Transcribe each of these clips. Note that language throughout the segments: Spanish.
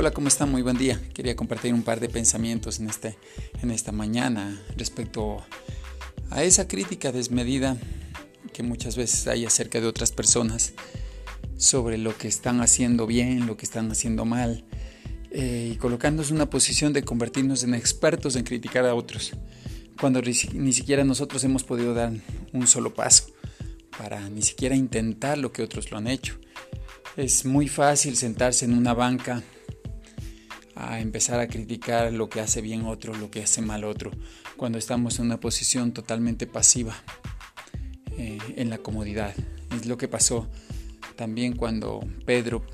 Hola, ¿cómo están? Muy buen día. Quería compartir un par de pensamientos en, este, en esta mañana respecto a esa crítica desmedida que muchas veces hay acerca de otras personas sobre lo que están haciendo bien, lo que están haciendo mal, eh, y colocándonos en una posición de convertirnos en expertos en criticar a otros, cuando ni siquiera nosotros hemos podido dar un solo paso para ni siquiera intentar lo que otros lo han hecho. Es muy fácil sentarse en una banca a empezar a criticar lo que hace bien otro, lo que hace mal otro, cuando estamos en una posición totalmente pasiva eh, en la comodidad. Es lo que pasó también cuando Pedro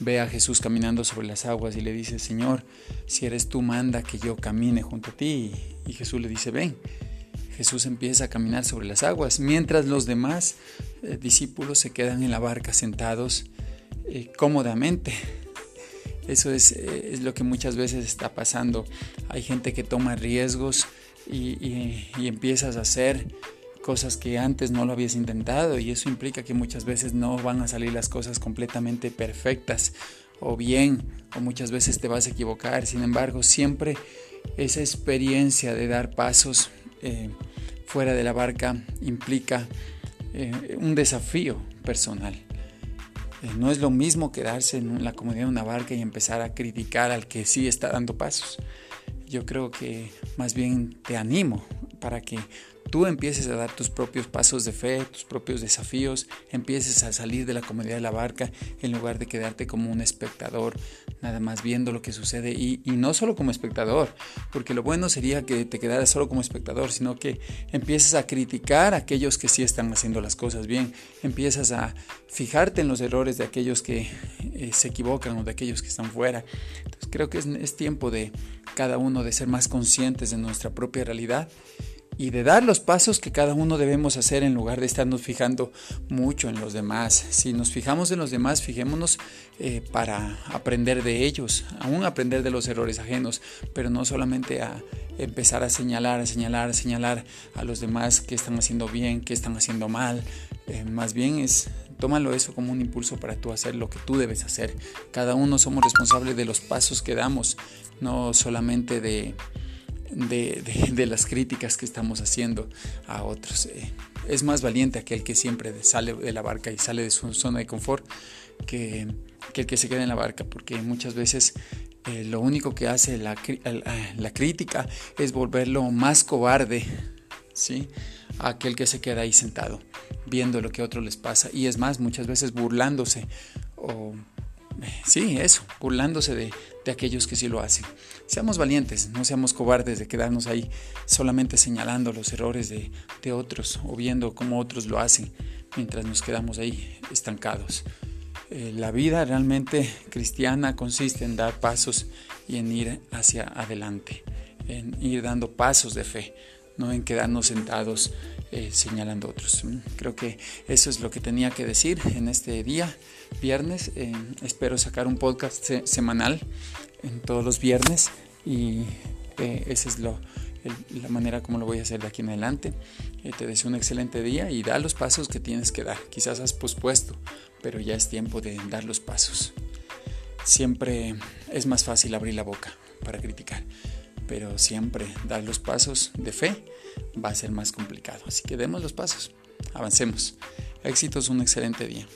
ve a Jesús caminando sobre las aguas y le dice, Señor, si eres tú, manda que yo camine junto a ti. Y Jesús le dice, ven. Jesús empieza a caminar sobre las aguas, mientras los demás eh, discípulos se quedan en la barca sentados eh, cómodamente. Eso es, eh, es, lo que muchas veces está pasando. Hay gente que toma riesgos y, y empiezas a hacer cosas que antes no lo habías intentado y eso implica que muchas veces no van a salir las cosas completamente perfectas o bien o muchas veces te vas a equivocar. Sin embargo, siempre esa experiencia de dar pasos eh, fuera de la barca implica eh, un desafío personal. Eh, no es lo mismo quedarse en la comodidad de una barca y empezar a criticar al que sí está dando pasos. Yo creo que más bien te animo para que tú empieces a dar tus propios pasos de fe, tus propios desafíos, empieces a salir de la comodidad de la barca en lugar de quedarte como un espectador, nada más viendo lo que sucede y, no solo como espectador, porque lo bueno sería que te quedaras solo como espectador, sino que empieces a criticar a aquellos que sí están haciendo las cosas bien, empiezas a fijarte en los errores de aquellos que eh, se equivocan o de aquellos que están fuera. Entonces creo que es, es tiempo de cada uno de ser más conscientes de nuestra propia realidad y de dar los pasos que cada uno debemos hacer en lugar de estarnos fijando mucho en los demás. Si nos fijamos en los demás, fijémonos eh, para aprender de ellos, aún aprender de los errores ajenos, pero no solamente a empezar a señalar, a señalar, a señalar a los demás que están haciendo bien, que están haciendo mal. Eh, más bien es tómalo eso como un impulso para tú hacer lo que tú debes hacer. Cada uno somos responsables de los pasos que damos, no solamente de de, las críticas que estamos haciendo a otros. Eh, es más valiente aquel que siempre sale de la barca y sale de su zona de confort que, el que se queda en la barca, porque muchas veces eh, lo único que hace la, la, crítica es volverlo más cobarde, ¿sí? A aquel que se queda ahí sentado, viendo lo que a otros les pasa, y es más, muchas veces burlándose o sí, eso, burlándose de, aquellos que sí lo hacen. Seamos valientes, no seamos cobardes de quedarnos ahí solamente señalando los errores de, otros o viendo cómo otros lo hacen mientras nos quedamos ahí estancados. Eh, la vida realmente cristiana consiste en dar pasos y en ir hacia adelante, en ir dando pasos de fe, no en quedarnos sentados eh, señalando otros. Mm, creo que eso es lo que tenía que decir en este día, viernes. Eh, espero sacar un podcast semanal en todos los viernes y eh, esa es la manera como lo voy a hacer de aquí en adelante. te deseo un excelente día y da los pasos que tienes que dar. Quizás has pospuesto, pero ya es tiempo de dar los pasos. Siempre es más fácil abrir la boca para criticar pero siempre dar los pasos de fe va a ser más complicado. Así que demos los pasos, avancemos. Éxitos, un excelente día.